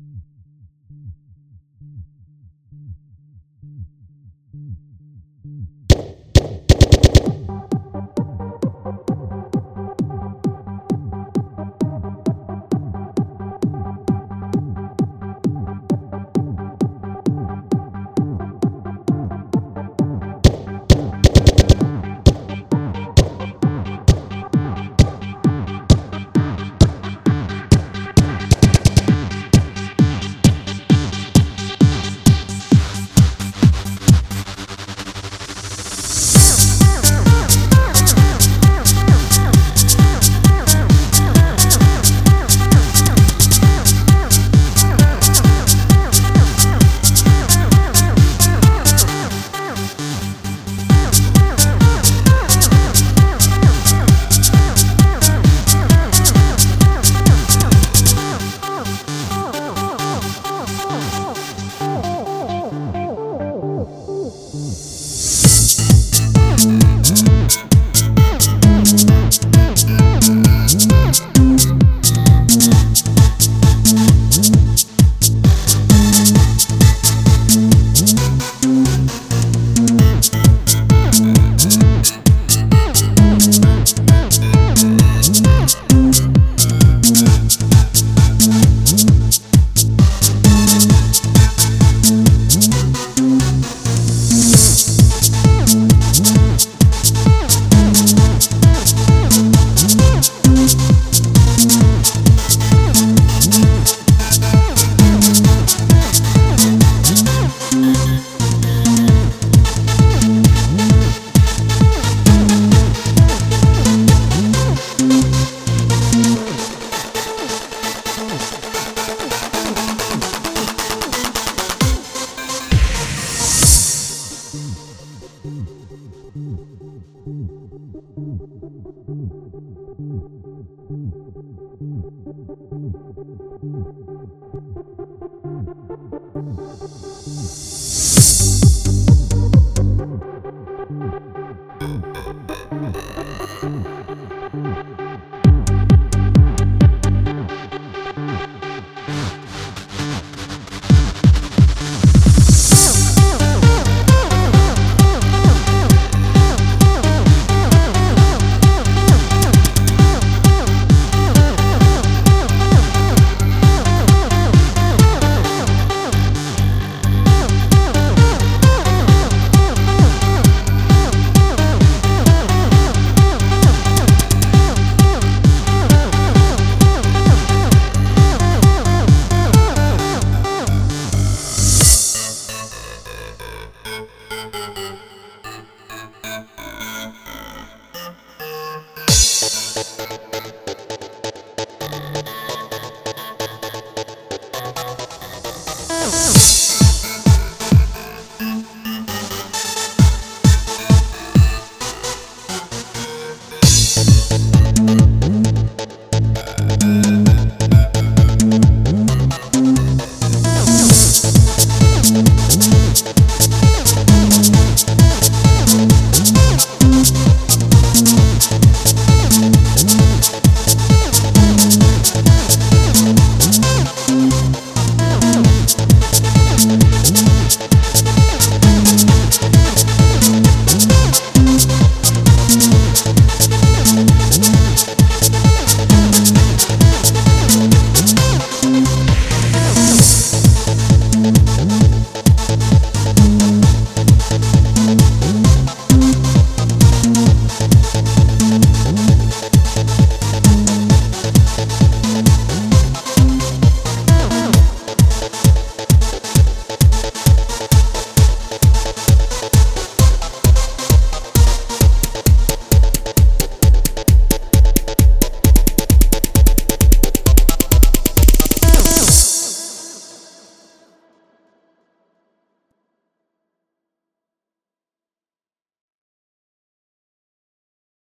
Mm-hmm.